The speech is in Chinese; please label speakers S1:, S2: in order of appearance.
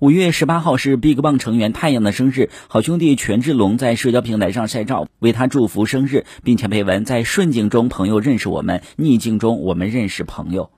S1: 五月十八号是 big bang 成员太阳的生日好兄弟权志龙在社交平台上晒照为他祝福生日并且配文在顺境中朋友认识我们逆境中我们认识朋友。